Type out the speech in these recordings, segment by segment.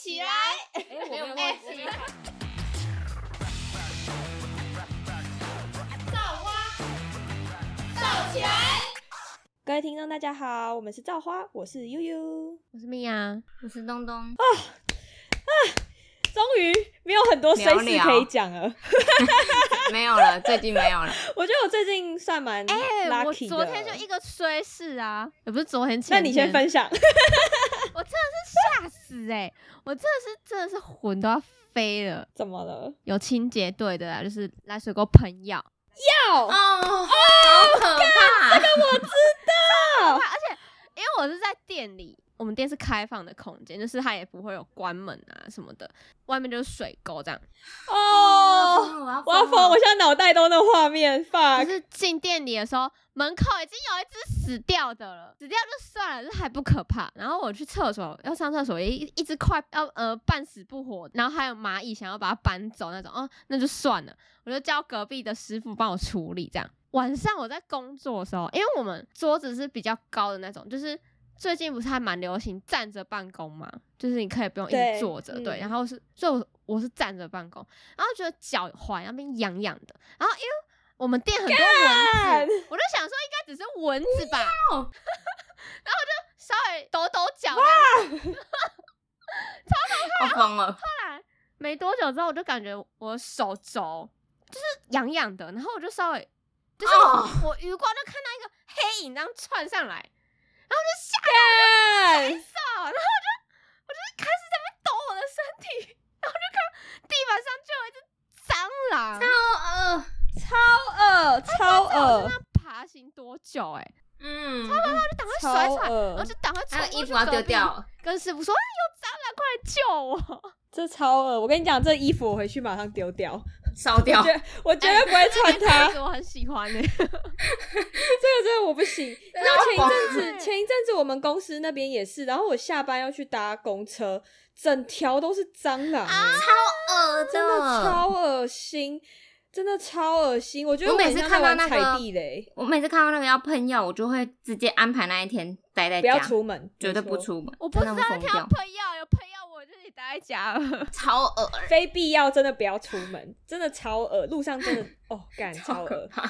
起来！哎，我没有忘记。造花，造起来！各位听众，大家好，我们是造花，我是悠悠。我是米娅，我是东东。终于没有很多衰事可以讲了。没有了，最近没有了。我觉得我最近算蛮哎、我 lucky 的。昨天就一个衰事啊，也不是昨天前那你先分享。我真的是吓死哎、我真的是真的是魂都要飞了。怎么了？有清洁队的啊，就是来水沟喷药，药哦，好可怕！这个我知道而且因为我是在店里，我们店是开放的空间，就是它也不会有关门啊什么的，外面就是水沟这样。哦，我我要疯！我现在脑袋都那画面就，fuck。是进店里的时候，门口已经有一只死掉的了，死掉就算了，这还不可怕。然后我去厕所要上厕所，一一只快要呃半死不活，然后还有蚂蚁想要把它搬走那种，哦，那就算了，我就叫隔壁的师傅帮我处理。这样晚上我在工作的时候，因为我们桌子是比较高的那种，就是。最近不是还蛮流行站着办公嘛，就是你可以不用一直坐着，对，嗯然后是，所以我我是站着办公，然后觉得脚踝那边痒痒的，然后因为我们店很多干蚊子，我就想说应该只是蚊子吧，然后我就稍微抖抖脚，要疯了！后来没多久之后，我就感觉我手肘就是痒痒的，然后我就稍微就是哦我余光就看到一个黑影这样窜上来，干然后我就我就开始在那边抖我的身体，然后就看地板上就有一只蟑螂，哦，超恶，超恶。我在那，爬行多久哎、嗯，就赶快甩甩然恶。后，就赶快冲他的过衣服要丢掉。跟师傅说：“哎，有蟑螂，快来救我。这超恶。我跟你讲，这衣服我回去马上丢掉，烧掉我绝对不会穿它我很喜欢欸呢、这个真的我不行。然后前一阵子，前一阵子我们公司那边也是，然后我下班要去搭公车，整条都是蟑螂、欸，超恶真的超恶心，真的超恶心。我觉得我每次看到那个地雷，我每次看到那个要喷药，我就会直接安排那一天待在家不要，出门，绝对。不出门。我不知真道他要喷药，有喷就得待在家了。超恶，非必要真的不要出门，真的超恶。路上真的 哦，干超恶。超可怕。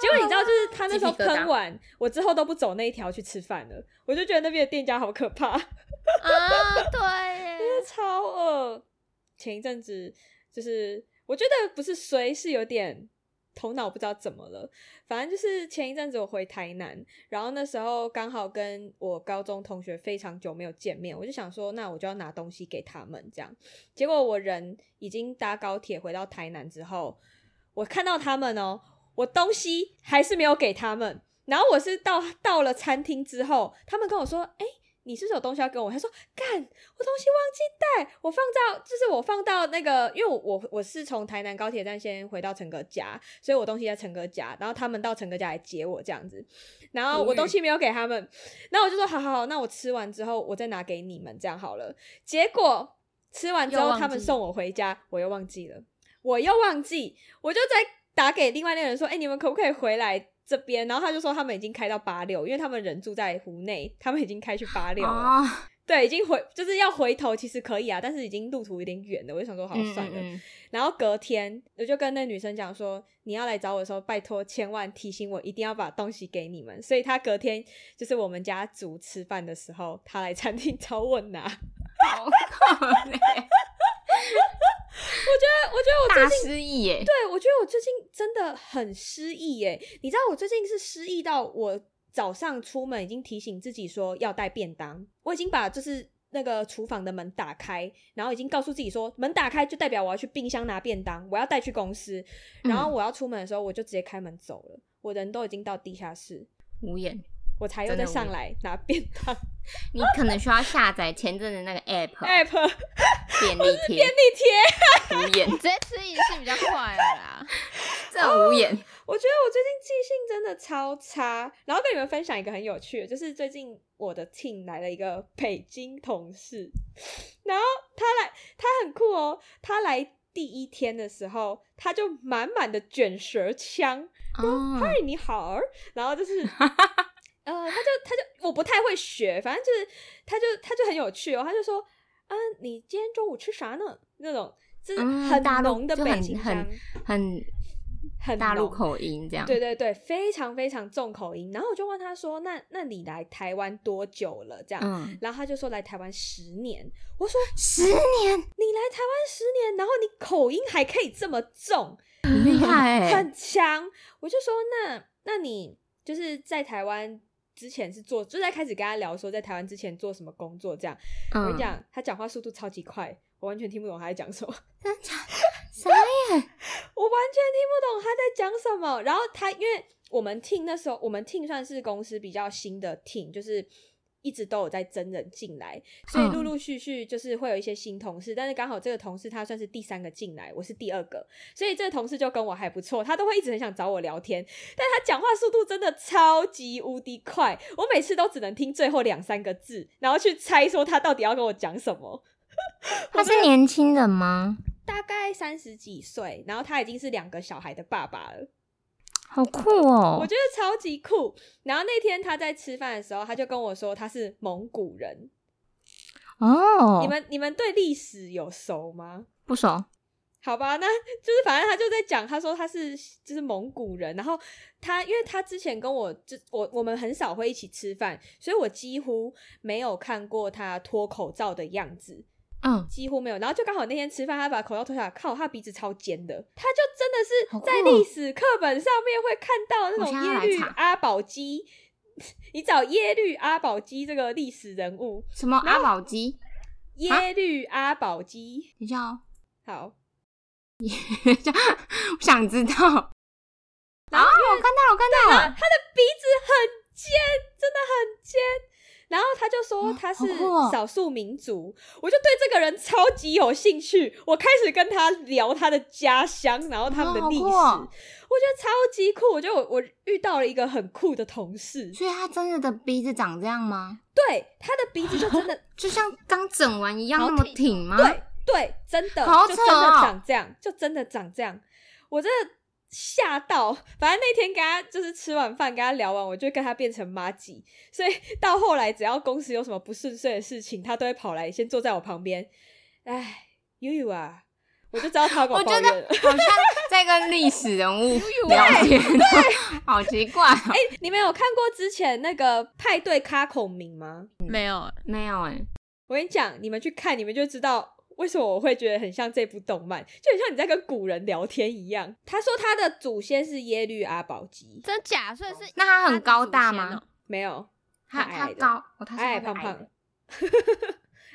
结果你知道，就是他那时候喷完，我之后都不走那一条去吃饭了，我就觉得那边的店家好可怕。啊，对耶，超恶。前一阵子就是我觉得不是衰，是有点头脑不知道怎么了。反正就是前一阵子我回台南，然后那时候刚好跟我高中同学非常久没有见面，我就想说，那我就要拿东西给他们这样。结果我人已经搭高铁回到台南之后，我看到他们哦，我东西还是没有给他们。然后我是到到了餐厅之后，他们跟我说：“哎、你是不是有东西要给我？”他说：“干，我东西忘记带，我放到就是我放到那个，因为我我我是从台南高铁站先回到陈哥家，所以我东西在陈哥家，然后他们到陈哥家来接我这样子，然后我东西没有给他们，然后我就说好好好，那我吃完之后我再拿给你们这样好了。结果吃完之后他们送我回家，我又忘记了，我又忘记，我就在打给另外那个人说，哎、你们可不可以回来？这边，然后他就说他们已经开到八六，因为他们人住在湖内，他们已经开去八六了。哦，对，已经回就是要回头，其实可以啊，但是已经路途有点远了，我就想说好嗯算了。嗯嗯然后隔天我就跟那女生讲说，你要来找我的时候，拜托千万提醒我，一定要把东西给你们。所以他隔天就是我们家族吃饭的时候，他来餐厅 找我拿。好可怜，觉得，我觉得我最大近失忆耶！对，我觉得我最近真的很失忆耶。你知道我最近是失忆到我早上出门已经提醒自己说要带便当，我已经把就是那个厨房的门打开，然后已经告诉自己说门打开就代表我要去冰箱拿便当，我要带去公司。然后嗯我要出门的时候，我就直接开门走了，我人都已经到地下室，无言，我才又再上来拿便当 你可能需要下载前阵的那个 app app 便 利贴，便利贴。无言，直接吃一次比较快了啦。这无言。我觉得我最近记性真的超差，然后跟你们分享一个很有趣的，就是最近我的 team 来了一个北京同事，然后他来，他很酷哦，他来第一天的时候，他就满满的卷舌腔，哦，嗨，你好，然后就是，呃，他就他就我不太会学，反正就是他就他就很有趣哦，他就说，啊，你今天中午吃啥呢？那种就是嗯很浓的北京腔很，很很大陆口音这样。对对对，非常非常重口音。然后我就问他说：“那那你来台湾多久了？”这样，嗯，然后他就说来台湾十年。我说十年，你来台湾十年，然后你口音还可以这么重，很厉害哎、很强。我就说那那你就是在台湾之前是做，就在开始跟他聊说在台湾之前做什么工作这样。我跟嗯你，讲，他讲话速度超级快，我完全听不懂他在讲什么。真假傻眼，我完全听不懂他在讲什么。然后他因为我们 team 那时候，我们 team 算是公司比较新的 team，就是一直都有在真人进来，所以嗯陆陆续续就是会有一些新同事。但是刚好这个同事他算是第三个进来，我是第二个，所以这个同事就跟我还不错，他都会一直很想找我聊天，但他讲话速度真的超级无敌快，我每次都只能听最后两三个字，然后去猜说他到底要跟我讲什么。他是年轻人吗？大概三十几岁，然后他已经是两个小孩的爸爸了。好酷哦我！觉得超级酷。然后那天他在吃饭的时候，他就跟我说他是蒙古人。哦，你们你们对历史有熟吗？不熟？好吧，那就是反正他就在讲，他说他是就是蒙古人，然后他因为他之前跟我就我我们很少会一起吃饭，所以我几乎没有看过他脱口罩的样子。嗯，几乎没有，然后就刚好那天吃饭，他把口罩脱下来，靠，他鼻子超尖的，他就真的是在哦。历史课本上面会看到那种耶律阿保机，你找耶律阿保机这个历史人物，什么阿保机？耶律阿保机，等一下哦，好，我想知道。啊，然后我看到了，我看到了。他的鼻子很尖，真的很就说哦他是少数民族，我就对这个人超级有兴趣。我开始跟他聊他的家乡，然后他们的历史，我觉得超级酷。我觉得我我遇到了一个很酷的同事，所以他真的的鼻子长这样吗？对他的鼻子就真的 就像刚整完一样好那么挺吗？对对，真的就真的哦长这样，就真的长这样。我真的吓到，反正那天跟他就是吃完饭跟他聊完，我就跟他变成妈吉，所以到后来只要公司有什么不顺遂的事情，他都会跑来先坐在我旁边。哎，悠悠啊，我就知道他我觉得抱怨了。好像在跟历史人物聊天，好奇怪哦。哎、你们有看过之前那个派对咖孔明吗？没有，没有哎，我跟你讲，你们去看，你们就知道为什么我会觉得很像这部动漫，就很像你在跟古人聊天一样。他说他的祖先是耶律阿保机，真假？所以是那他很高大吗哦？没有，他矮矮的他高，哦，他矮矮胖胖的，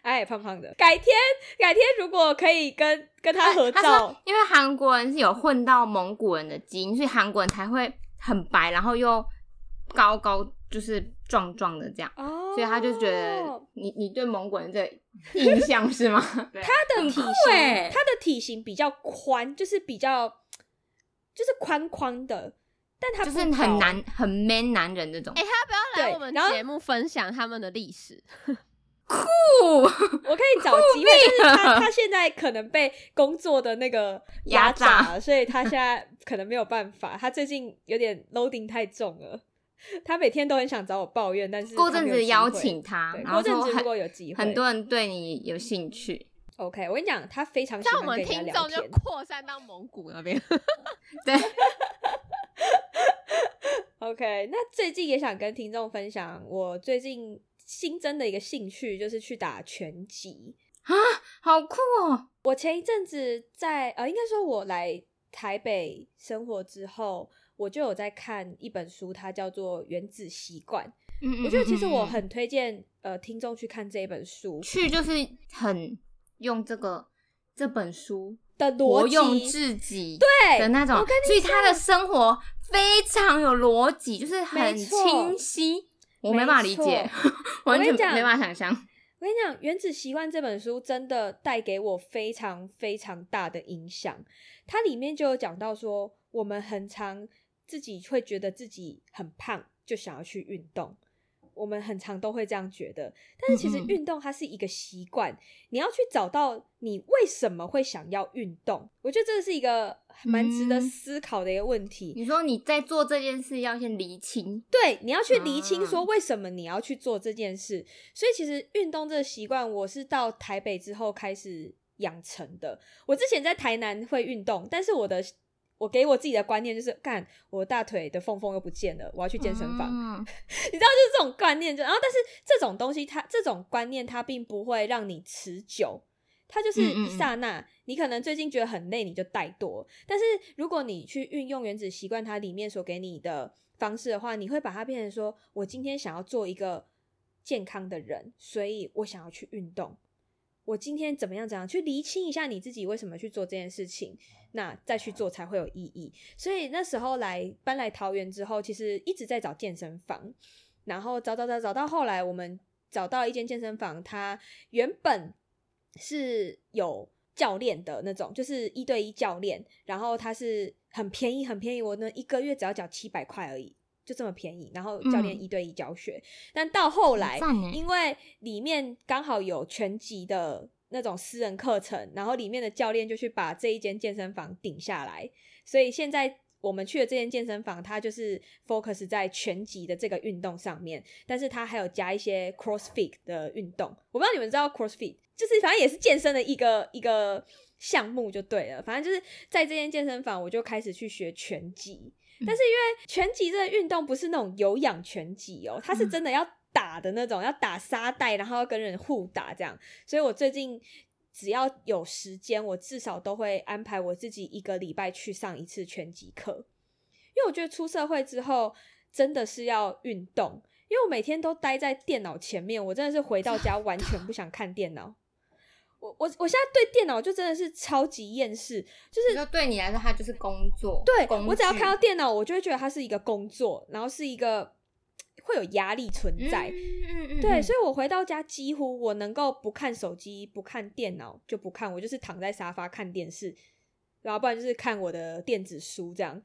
矮 矮胖胖的。改天改天如果可以跟跟他合他照说，，因为韩国人是有混到蒙古人的基因，所以韩国人才会很白，然后又高高，就是壮壮的这样。哦，所以他就觉得你你对蒙古人这印象是吗？他他的体型，欸他的体型比较宽，就是比较就是宽宽的，但他就是很男很 man 男人那种哎、。他要不要来我们节目分享他们的历史？酷，我可以找机会，就是他他现在可能被工作的那个压榨榨，所以他现在可能没有办法。他最近有点 loading 太重了，他每天都很想找我抱怨，但是过阵子邀会请他对，然后过阵子如果有机会，很多人对你有兴趣。OK。我跟你讲，他非常喜像我们欢跟人家听众就聊天。扩散到蒙古那边。对，OK，那最近也想跟听众分享，我最近新增的一个兴趣就是去打拳击啊。好酷哦！我前一阵子在呃，应该说我来台北生活之后，我就有在看一本书，它叫做《原子习惯》。嗯我觉得其实我嗯嗯很推荐呃听众去看这一本书去就是很用这个这本书的逻辑，至极对的那种所以他的生活非常有逻辑，就是很清晰。我没办法理解，完全我跟你讲没办法想象。我跟你讲，《原子习惯》这本书真的带给我非常非常大的影响。它里面就有讲到说，我们很常自己会觉得自己很胖，就想要去运动。我们很常都会这样觉得。但是其实运动它是一个习惯，你要去找到你为什么会想要运动。我觉得这是一个蛮值得嗯思考的一个问题。你说你在做这件事要先厘清，对，你要去厘清说啊为什么你要去做这件事。所以其实运动这个习惯，我是到台北之后开始养成的。我之前在台南会运动，但是我的我给我自己的观念就是，干我大腿的缝缝又不见了，我要去健身房。嗯 你知道，就是这种观念，就然后，但是这种东西它，这种观念它并不会让你持久，它就是一刹那。你可能最近觉得很累，你就怠惰。但是如果你去运用原子习惯它里面所给你的方式的话，你会把它变成说，我今天想要做一个健康的人，所以我想要去运动。我今天怎么样怎样去厘清一下你自己为什么去做这件事情，那再去做才会有意义。所以那时候来搬来桃园之后，其实一直在找健身房，然后找找找找到后来，我们找到一间健身房，它原本是有教练的那种，就是一对一教练，然后它是很便宜很便宜，我呢一个月只要缴七百块而已。就这么便宜，然后教练嗯一对一教学，但到后来因为里面刚好有全集的那种私人课程，然后里面的教练就去把这一间健身房顶下来，所以现在我们去的这间健身房，它就是 focus 在拳击的这个运动上面，但是它还有加一些 CrossFit 的运动。我不知道你们知道 CrossFit，就是反正也是健身的一个一个项目就对了。反正就是在这间健身房，我就开始去学拳击。但是因为拳击这个运动不是那种有氧拳击哦，它是真的要打的那种，要打沙袋，然后要跟人互打这样。所以我最近只要有时间，我至少都会安排我自己一个礼拜去上一次拳击课，因为我觉得出社会之后真的是要运动，因为我每天都待在电脑前面，我真的是回到家完全不想看电脑。我我我现在对电脑就真的是超级厌世，就是就对你来说，它就是工作。对我只要看到电脑，我就会觉得它是一个工作，然后是一个会有压力存在。嗯嗯嗯，对，所以我回到家几乎我能够不看手机、不看电脑就不看，我就是躺在沙发看电视，然后不然就是看我的电子书这样。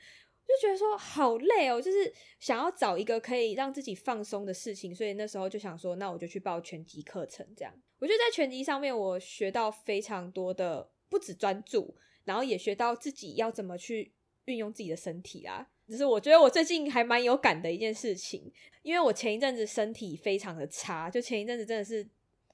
就觉得说好累哦，就是想要找一个可以让自己放松的事情，所以那时候就想说，那我就去报拳击课程。这样，我觉得在拳击上面，我学到非常多的，不止专注，然后也学到自己要怎么去运用自己的身体啦。只是我觉得我最近还蛮有感的一件事情，因为我前一阵子身体非常的差，就前一阵子真的是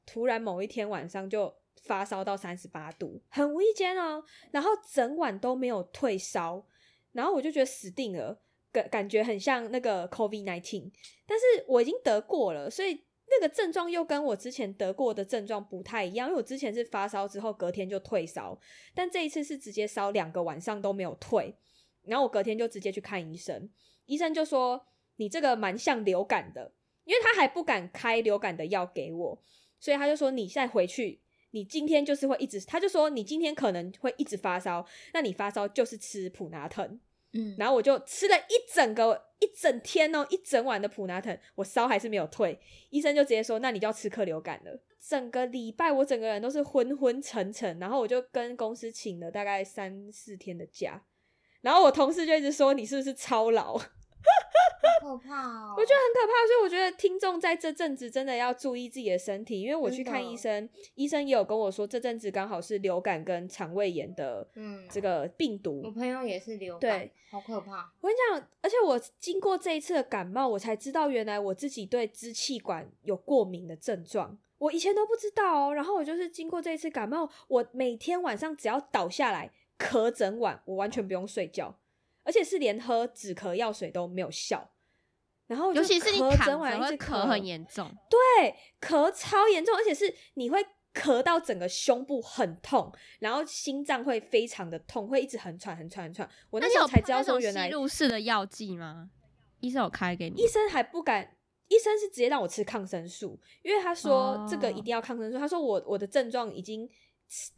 突然某一天晚上就发烧到三十八度，很无意间哦，然后整晚都没有退烧，然后我就觉得死定了，感感觉很像那个 COVID nineteen，但是我已经得过了，所以那个症状又跟我之前得过的症状不太一样，因为我之前是发烧之后隔天就退烧，但这一次是直接烧两个晚上都没有退，然后我隔天就直接去看医生，医生就说你这个蛮像流感的，因为他还不敢开流感的药给我，所以他就说你再回去。你今天就是会一直，他就说你今天可能会一直发烧，那你发烧就是吃普拿疼，嗯，然后我就吃了一整个一整天哦，一整晚的普拿疼，我烧还是没有退，医生就直接说，那你就要吃克流感了。整个礼拜我整个人都是昏昏沉沉，然后我就跟公司请了大概三四天的假，然后我同事就一直说你是不是超老，可怕哦。我觉得很可怕，所以我觉得听众在这阵子真的要注意自己的身体，因为我去看医生，医生也有跟我说这阵子刚好是流感跟肠胃炎的嗯这个病毒，我朋友也是流感，对，好可怕。我跟你讲，而且我经过这一次的感冒，我才知道原来我自己对支气管有过敏的症状，我以前都不知道哦。然后我就是经过这一次感冒，我每天晚上只要倒下来咳整晚，我完全不用睡觉，而且是连喝止咳药水都没有效。然后尤其是你咳躺着会咳很严重，对，咳超严重，而且是你会咳到整个胸部很痛，然后心脏会非常的痛，会一直很喘、很喘、很喘。我那时候才知道说，原来吸入式的药剂吗？医生有开给你医？生还不敢，医生是直接让我吃抗生素，因为他说这个一哦定要抗生素。他说我我的症状已经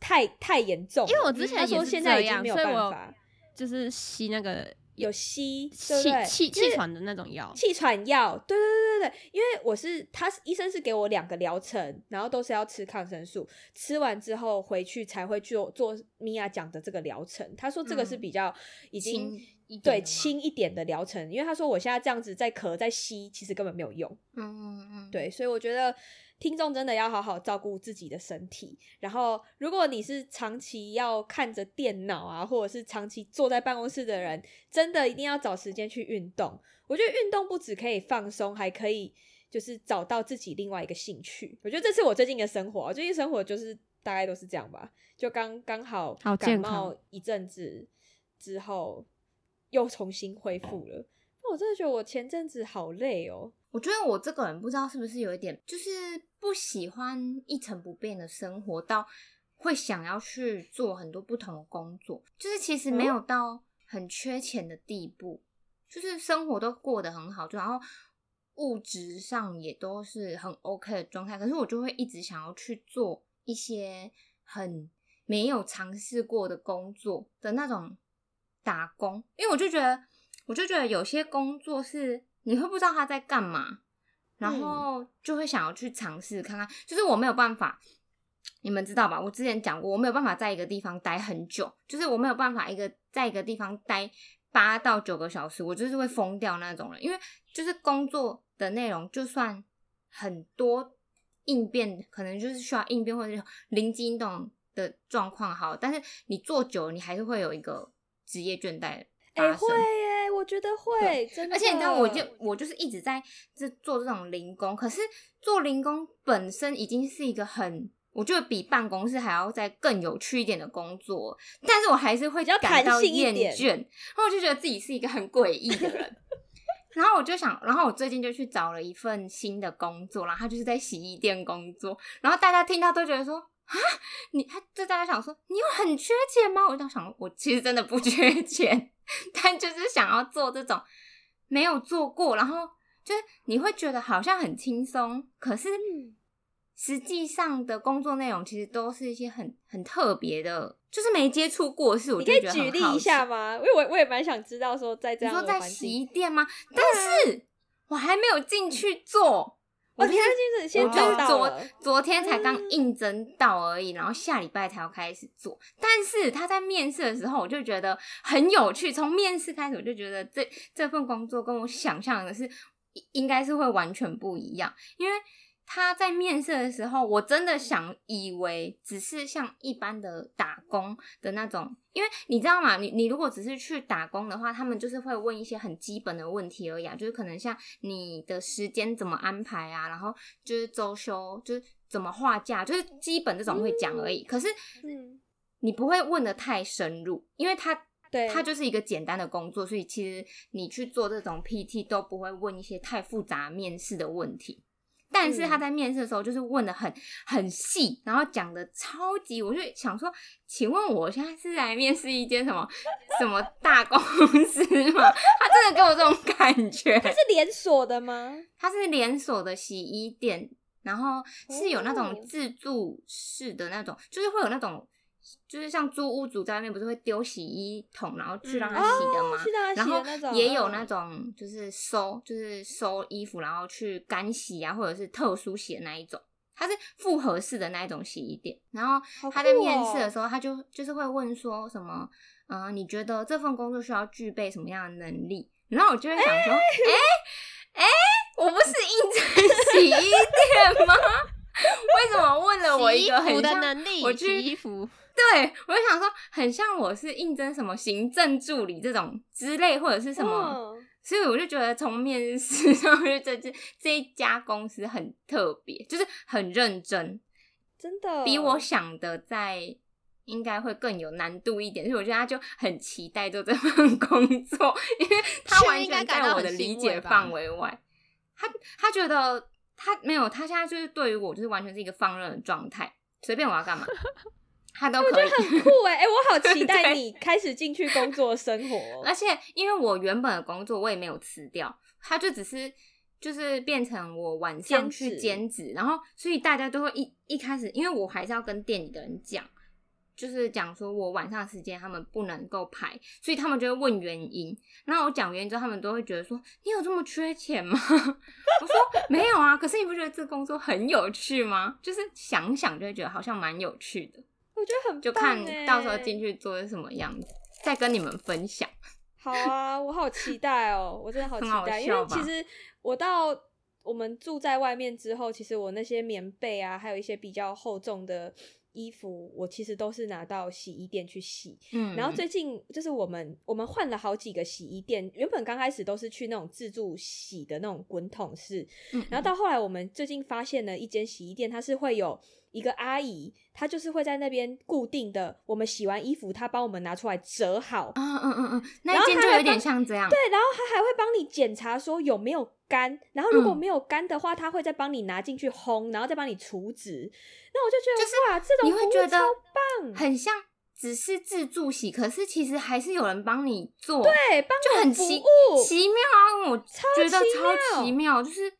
太太严重了，因为我之前他说也是这样，现在已经没有所以我办法，就是吸那个有吸气气气喘的那种药。气喘药，对对对对对，因为我是他是医生是给我两个疗程，然后都是要吃抗生素，吃完之后回去才会做做米娅讲的这个疗程。他说这个是嗯比较已经轻对轻一点的疗程，因为他说我现在这样子在咳在吸，其实根本没有用。嗯嗯嗯，对，所以我觉得听众真的要好好照顾自己的身体。然后，如果你是长期要看着电脑啊，或者是长期坐在办公室的人，真的一定要找时间去运动。我觉得运动不只可以放松，还可以就是找到自己另外一个兴趣。我觉得这是我最近的生活，我最近生活就是大概都是这样吧，就刚刚好感冒一阵子之后，又重新恢复了。那我真的觉得我前阵子好累哦。我觉得我这个人不知道是不是有一点，就是不喜欢一成不变的生活，到会想要去做很多不同的工作，就是其实没有到很缺钱的地步，就是生活都过得很好，就然后物质上也都是很 OK 的状态，可是我就会一直想要去做一些很没有尝试过的工作的那种打工，因为我就觉得，我就觉得有些工作是你会不知道他在干嘛，然后就会想要去尝试看看。就是我没有办法，你们知道吧？我之前讲过，我没有办法在一个地方待很久，就是我没有办法一个在一个地方待八到九个小时，我就是会疯掉那种人。因为就是工作的内容，就算很多应变，可能就是需要应变或者是灵机应动的状况好，但是你做久了，你还是会有一个职业倦怠发哎、生。觉得会，真的。而且你知道，我就我就是一直在这做这种零工，可是做零工本身已经是一个很，我觉得比办公室还要再更有趣一点的工作，但是我还是会感到厌倦，然后我就觉得自己是一个很诡异的人。然后我就想，然后我最近就去找了一份新的工作，然后他就是在洗衣店工作，然后大家听到都觉得说啊，你他就大家想说你有很缺钱吗？我就想，我其实真的不 缺钱，但就是想要做这种没有做过，然后就是你会觉得好像很轻松，可是嗯实际上的工作内容其实都是一些很很特别的，就是没接触过的事，我你可以就觉得很举例一下吗？因为我我也蛮想知道说，在这你说样的环在洗衣，店吗？但是我还没有进去做，我天，就是先昨，昨天才刚嗯应征到而已，然后下礼拜才要开始做。但是他在面试的时候，我就觉得很有趣。从面试开始，我就觉得这这份工作跟我想象的是应应该是会完全不一样，因为。他在面试的时候，我真的想以为只是像一般的打工的那种，因为你知道吗？你你如果只是去打工的话，他们就是会问一些很基本的问题而已啊，就是可能像你的时间怎么安排啊，然后就是周休，就是怎么划价，就是基本这种会讲而已。可是嗯，你不会问的太深入，因为他对，它就是一个简单的工作，所以其实你去做这种 PT 都不会问一些太复杂面试的问题。但是他在面试的时候就是问的很很细，然后讲的超级，我就想说，请问我现在是来面试一间什么 什么大公司吗？他真的给我这种感觉。它是连锁的吗？它是连锁的洗衣店，然后是有那种哦自助式的那种，就是会有那种，就是像租屋主在外面不是会丢洗衣桶，然后去让他洗的吗？哦去让它洗然后的那种嗯也有那种就是收，就是收衣服，然后去干洗啊，或者是特殊洗的那一种。它是复合式的那一种洗衣店，然后他在面试的哦时候，他就就是会问说什么，嗯、你觉得这份工作需要具备什么样的能力？然后我就会想说，哎、哎、我不是应征洗衣店吗？为什么问了我一个很像能力，我去洗衣服，对，我就想说，很像我是应征什么行政助理这种之类，或者是什么，哦所以我就觉得从面试 上面这这这一家公司很特别，就是很认真，真的比我。想的在应该会更有难度一点，所以我觉得他就很期待做这份 工作，因为他完全在我的理解范围外。他他觉得他没有，他现在就是对于我就是完全是一个放任的状态，随便我要干嘛，他都可以。很酷哎、哎、我好期待你开始进去工作生活哦。而且因为我原本的工作我也没有辞掉，他就只是就是变成我晚上去兼职，然后所以大家都会一一开始，因为我还是要跟店里的人讲，就是讲说我晚上的时间他们不能够排，所以他们就会问原因。然后我讲原因之后，他们都会觉得说你有这么缺钱吗？我说没有啊，可是你不觉得这工作很有趣吗？就是想想就会觉得好像蛮有趣的，我觉得很就棒看到时候欸进去做是什么样子，再跟你们分享。好啊，我好期待哦，我真的好期待，因为其实我到我们住在外面之后，其实我那些棉被啊，还有一些比较厚重的衣服，我其实都是拿到洗衣店去洗。嗯，然后最近就是我们我们换了好几个洗衣店，原本刚开始都是去那种自助洗的那种滚筒式，嗯，然后到后来我们最近发现了一间洗衣店，它是会有一个阿姨，她就是会在那边固定的，我们洗完衣服，她帮我们拿出来折好，嗯嗯嗯嗯，那件就有点像这样，对，然后她还会帮你检查说有没有干，然后如果嗯没有干的话，她会再帮你拿进去烘，然后再帮你除脂。那我就觉得、就是哇，这种服务会觉得超棒，很像只是自助洗，可是其实还是有人帮你做，对，就很奇务，奇妙啊！我觉得奇超妙奇妙，就是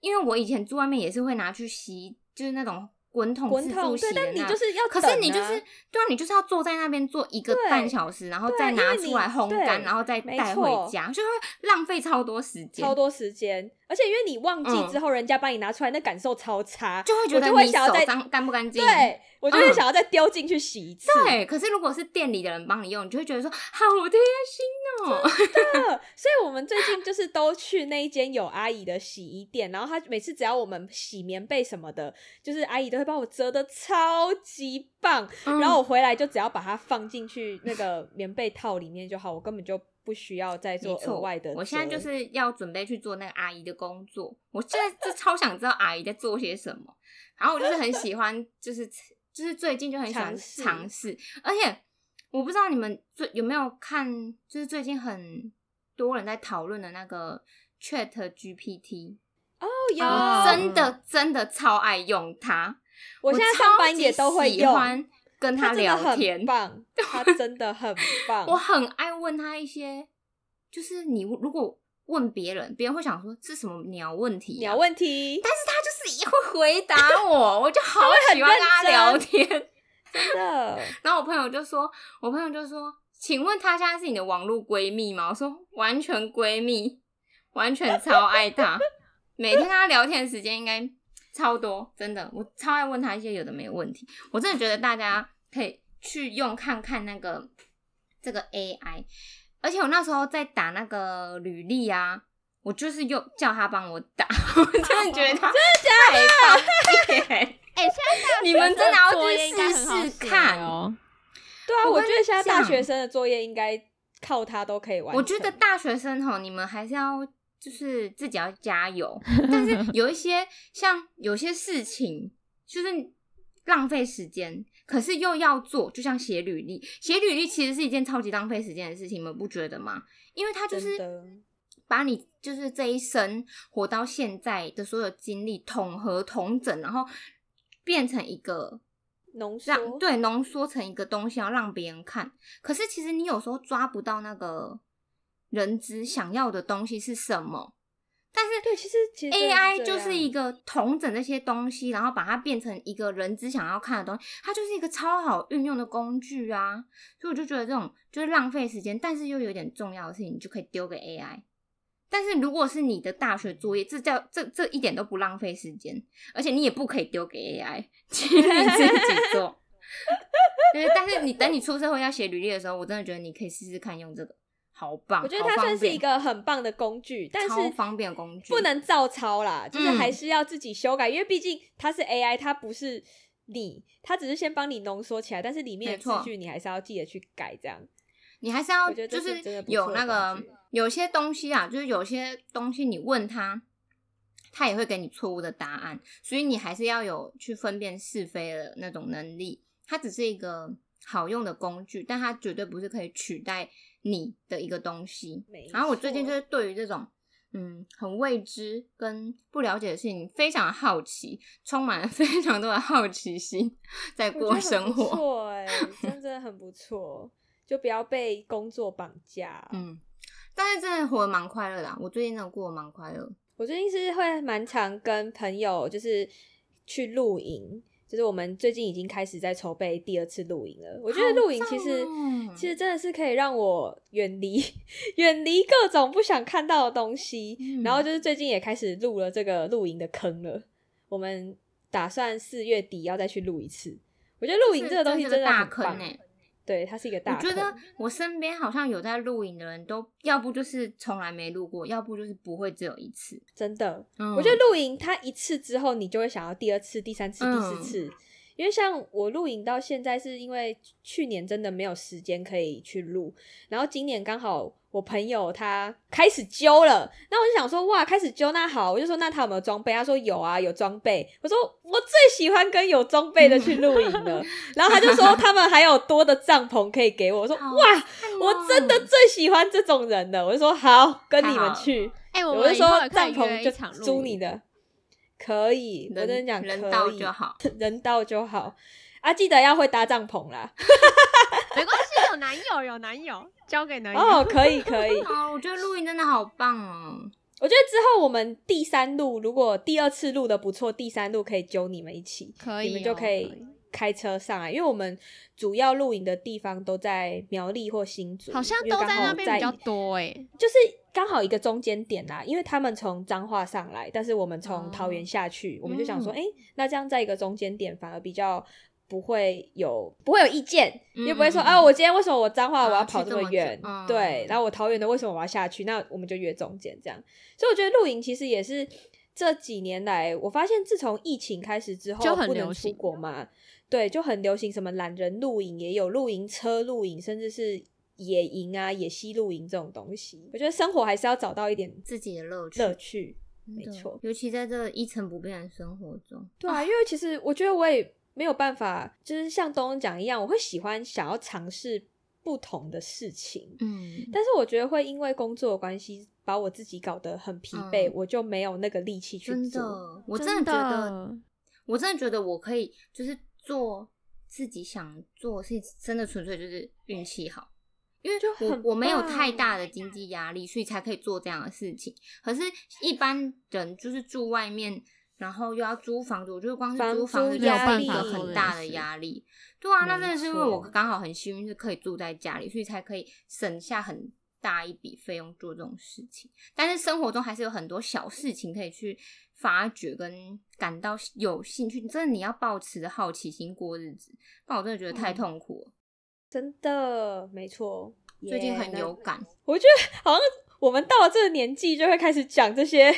因为我以前住外面也是会拿去洗，就是那种滚筒滚自助筒对，但你就是要可是你就是对啊，你就是要坐在那边坐一个半小时，然后再拿出来烘干，然后再带回家，就会浪费超多时间，超多时间，而且因为你忘记嗯之后，人家帮你拿出来，那感受超差，就会觉得你手脏干不干净。对我就会嗯想要再丢进去洗一次。对，可是如果是店里的人帮你用，你就会觉得说好贴心哦。的，所以我们最近就是都去那一间有阿姨的洗衣店，然后她每次只要我们洗棉被什么的，就是阿姨都会帮我折的超级棒，嗯然后我回来就只要把它放进去那个棉被套里面就好，我根本就不需要再做额外的。我现在就是要准备去做那个阿姨的工作，我现在就超想知道阿姨在做些什么。然后我就是很喜欢，就是就是最近就很喜欢尝试，而且我不知道你们最有没有看，就是最近很多人在讨论的那个 Chat GPT，哦有，哦真的真的超爱用它。我现在上班也都会用，喜欢跟他聊天很，棒，他真的很棒。我很爱问他一些，就是你如果问别人，别人会想说是什么鸟问题、啊，鸟问题，但是他就是也会回答我，我就好喜欢跟他聊天。真的然后我朋友就说，我朋友就说，请问她现在是你的网络闺蜜吗？我说完全闺蜜，完全超爱她，每天跟她聊天的时间应该超多，真的，我超爱问她一些有的没有问题。我真的觉得大家可以去用看看那个这个 AI，而且我那时候在打那个履历啊。我就是又叫他帮我打，我真的觉得他太方便。哎、现在你们真的要去试试看哦。对啊，我觉得现在大学生的作业应该靠他都可以完成。我觉得大学生吼，你们还是要就是自己要加油。但是有一些像有些事情就是浪费时间，可是又要做，就像写履历，写履历其实是一件超级浪费时间的事情，你们不觉得吗？因为他就是把你就是这一生活到现在的所有经历统合统整，然后变成一个浓让缩，对浓缩成一个东西，要让别人看。可是其实你有时候抓不到那个人之想要的东西是什么，但是对，其实其实 AI 就是一个统整那些东西，然后把它变成一个人只想要看的东西，它就是一个超好运用的工具啊。所以我就觉得这种就是浪费时间，但是又有点重要的事情，你就可以丢给 AI。但是如果是你的大学作业，这叫这这一点都不浪费时间，而且你也不可以丢给 AI，请 你自己做。对，但是你等你出社会要写履历的时候，我真的觉得你可以试试看用这个，好棒！我觉得它算是一个很棒的工具，但是超方便的工具，不能照抄啦，就是嗯还是要自己修改，因为毕竟它是 AI，它不是你，它只是先帮你浓缩起来，但是里面的没错字句你还是要记得去改，这样。你还是要就是有那个具有些东西啊，就是有些东西你问他，他也会给你错误的答案，所以你还是要有去分辨是非的那种能力。它只是一个好用的工具，但它绝对不是可以取代你的一个东西。然后我最近就是对于这种嗯很未知跟不了解的事情非常好奇，充满了 非常多的好奇心，在过生活。错哎、真的很不错，就不要被工作绑架。嗯，但是真的活得蛮快乐的啊、我最近真的过得蛮快乐。我最近是会蛮常跟朋友就是去露营，就是我们最近已经开始在筹备第二次露营了。我觉得露营其实、其实真的是可以让我远离 远离各种不想看到的东西。嗯然后就是最近也开始入了这个露营的坑了，我们打算四月底要再去露一次。我觉得露营这个东西真的很棒坑欸对，它是一个大。我觉得我身边好像有在露营的人都，要不就是从来没露过，要不就是不会只有一次。真的，嗯我觉得露营它一次之后，你就会想要第二次、第三次、第四嗯次。因为像我露营到现在，是因为去年真的没有时间可以去录，然后今年刚好我朋友他开始揪了，那我就想说哇，开始揪那好，我就说那他有没有装备？他说有啊，有装备。我说我最喜欢跟有装备的去露营了，然后他就说他们还有多的帐篷可以给我。我说哇，我真的哦最喜欢这种人了。我就说好，跟你们去。哎、我我就说帐篷就场，租你的，可以。我人跟你讲，人可以到就好。人到就好啊！记得要会搭帐篷啦。没关系，有男友有男友，交给男友。哦，可以可以。哦，我觉得露营真的好棒哦。我觉得之后我们第三路，如果第二次录的不错，第三路可以揪你们一起，可以、哦，你们就可以开车上来，因为我们主要露营的地方都在苗栗或新竹，好像都在那边比较多哎、就是刚好一个中间点啦，因为他们从彰化上来，但是我们从桃园下去，我们就想说，嗯。哎、那这样在一个中间点反而比较不会有不会有意见，嗯也不会说，啊，我今天为什么我彰化啊我要跑这么远，对，然后我桃园的为什么我要下去？那我们就约中间这样。所以我觉得露营其实也是这几年来，我发现自从疫情开始之后，就很不能出流行国嘛，对，就很流行什么懒人露营，也有露营车露营，甚至是野营啊、野溪露营这种东西。我觉得生活还是要找到一点自己的乐趣，乐趣。没错尤其在这一成不变的生活中，对啊，因为其实我觉得我也没有办法，就是像东东讲一样，我会喜欢想要尝试不同的事情。嗯，但是我觉得会因为工作的关系，把我自己搞得很疲惫，嗯我就没有那个力气去真做。的，我真真的觉得的，我真的觉得我可以，就是做自己想做的事，真的纯粹就是运气好。因为我我没有太大的经济压力，所以才可以做这样的事情。可是，一般人就是住外面，然后又要租房子，我觉得光是租房子租就压力是一个很大的压力。对啊，那没真的是因为我刚好很幸运是可以住在家里，所以才可以省下很大一笔费用做这种事情。但是生活中还是有很多小事情可以去发掘跟感到有兴趣。真的你要保持着好奇心过日子，不然我真的觉得太嗯痛苦了。真的没错，最近很有。感，那我觉得好像我们到了这个年纪，就会开始讲这些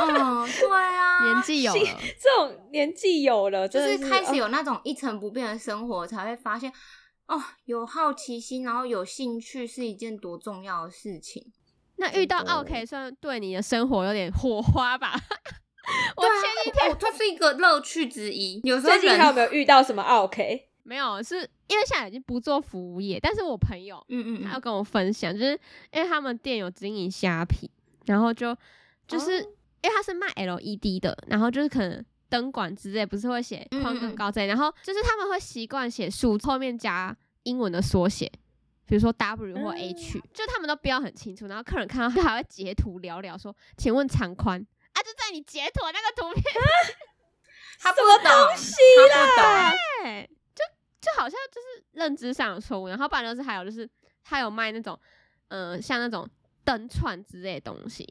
嗯，对啊，年纪有了，这种年纪有了，就是开始哦有那种一成不变的生活，才会发现哦，有好奇心，然后有兴趣是一件多重要的事情。那遇到 OK 算对你的生活有点火花吧？我对啊前几天哦，它是一个乐趣之一。有时候最近还有没，有遇到什么 OK？没有，是因为现在已经不做服务业，但是我朋友嗯嗯嗯，他要跟我分享，就是因为他们店有经营虾皮，然后就就是、哦因为他是卖 LED 的，然后就是可能灯管之类不是会写嗯宽跟高之类，然后就是他们会习惯写数后面加英文的缩写。比如说 W 或 H，、嗯就他们都标很清楚，然后客人看到就还会截图聊聊说，请问长宽啊，就在你截图的那个图片，他不懂，东西他不懂。对，就就好像就是认知上有错误，然后不然就是还有就是他有卖那种，呃，像那种灯串之类的东西，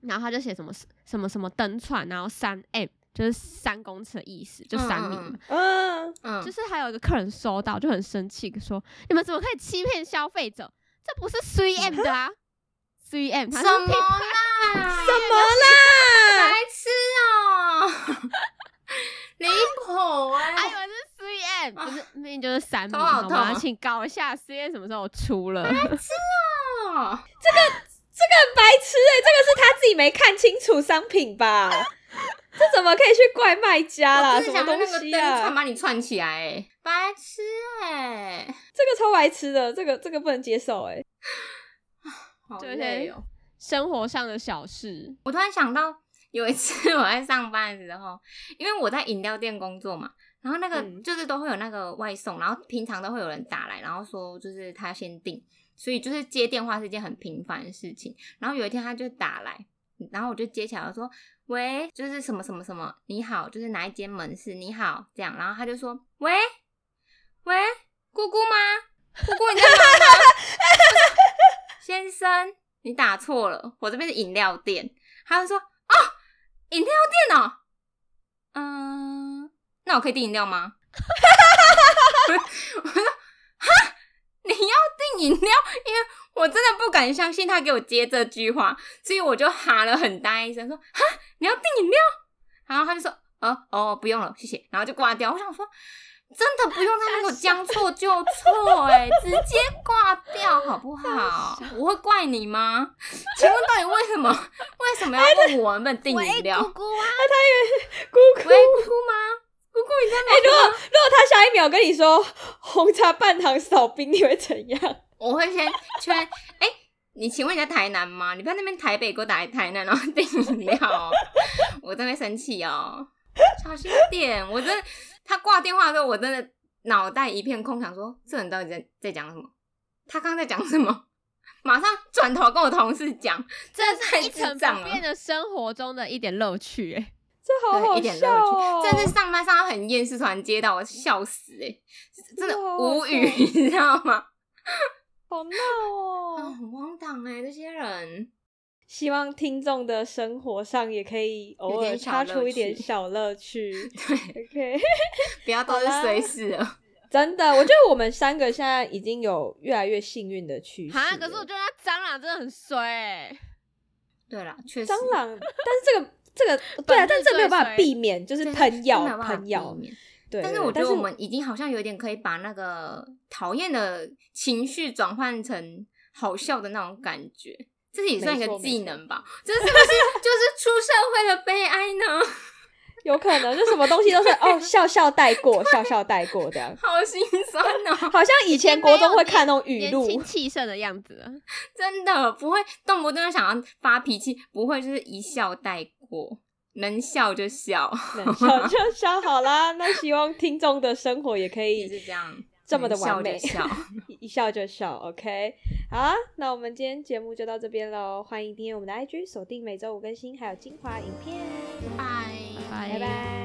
然后他就写什么什么什么灯串，然后三 M 就是三公尺的意思，就三米嘛。嗯，嗯，就是还有一个客人收到就很生气，说你们怎么可以欺骗消费者？这不是 CM 的啊，3M 它什么啦？什么啦？白痴哦、离谱 哎！还以为是 CM，不是明明就是三米，头好好吗？请搞一下 CM 什么时候出了？白痴哦这个这个白痴哎、这个是他自己没看清楚商品吧？这怎么可以去怪卖家啦？什么东西啊？把你串起来哎，白痴哎，这个超白痴的，这个这个不能接受哎、好对累哦。生活上的小事，我突然想到有一次我在上班的时候，因为我在饮料店工作嘛，然后那个嗯就是都会有那个外送，然后平常都会有人打来，然后说就是他先订，所以就是接电话是一件很频繁的事情。然后有一天他就打来，然后我就接起来说：“喂，就是什么什么什么，你好，就是哪一间门市？你好，这样。”然后他就说：“喂，喂，姑姑吗？姑姑你在哪呢？” 先生，你打错了，我这边是饮料店。他就说：“哦，饮料店哦，嗯，那我可以订饮料吗？” 我说：“哈，你要饮料，因为我真的不敢相信他给我接这句话，所以我就哈了很大一声说：“哈，你要订饮料？”然后他就说：“哦哦，不用了，谢谢。”然后就挂掉。我想说，真的不用在那个将错就错，哎，直接挂掉好不好？我会怪你吗？请问到底为什么？为什么要问我们订饮料？喂，姑姑啊，姑姑，喂，姑姑吗？姑姑你在哎、如果？如果他下一秒跟你说红茶半糖少冰，你会怎样？我会先确认，哎、你请问你在台南吗？你不要那边台北给我打来台南，然后订饮料哦，我真的会生气哦，小心点！我真的，他挂电话的时候，我真的脑袋一片空，想说这人到底在在讲什么？他刚刚在讲什么？马上转头跟我同事讲，这是一成智障了不变。的生活中的一点乐趣，哎，这好好对，一点乐笑哦！趣。真是上班上到很厌世，突然接到我笑死哎、真的无语，你知道吗？好闹啊，哦！很荒唐哎、这些人。希望听众的生活上也可以偶尔插出一点小乐趣。对，OK，不要 都是随事了。真的，我觉得我们三个现在已经有越来越幸运的趋势了。哈，可是我觉得他蟑螂真的很衰，哎，对啦，确实，蟑螂，但是这个这个对啊，但是这没有办法避免，就是对喷药喷药但是我觉得我们已经好像有点可以把那个讨厌的情绪转换成好笑的那种感觉，这也算一个技能吧？这是不是就是出社会的悲哀呢？有可能就什么东西都是哦 笑笑带过，笑笑带过这样。好心酸哦，好像以前国中会看那种语录，年轻气盛的样子。真的不会动不动就想要发脾气，不会就是一笑带过，能笑就笑，能笑就笑好啦。那希望听众的生活也可也以是这样，这么的完美就笑。一笑就笑。OK，好啊，那我们今天节目就到这边喽。欢迎订阅我们的 IG，锁定每周五更新，还有精华影片。拜拜拜拜。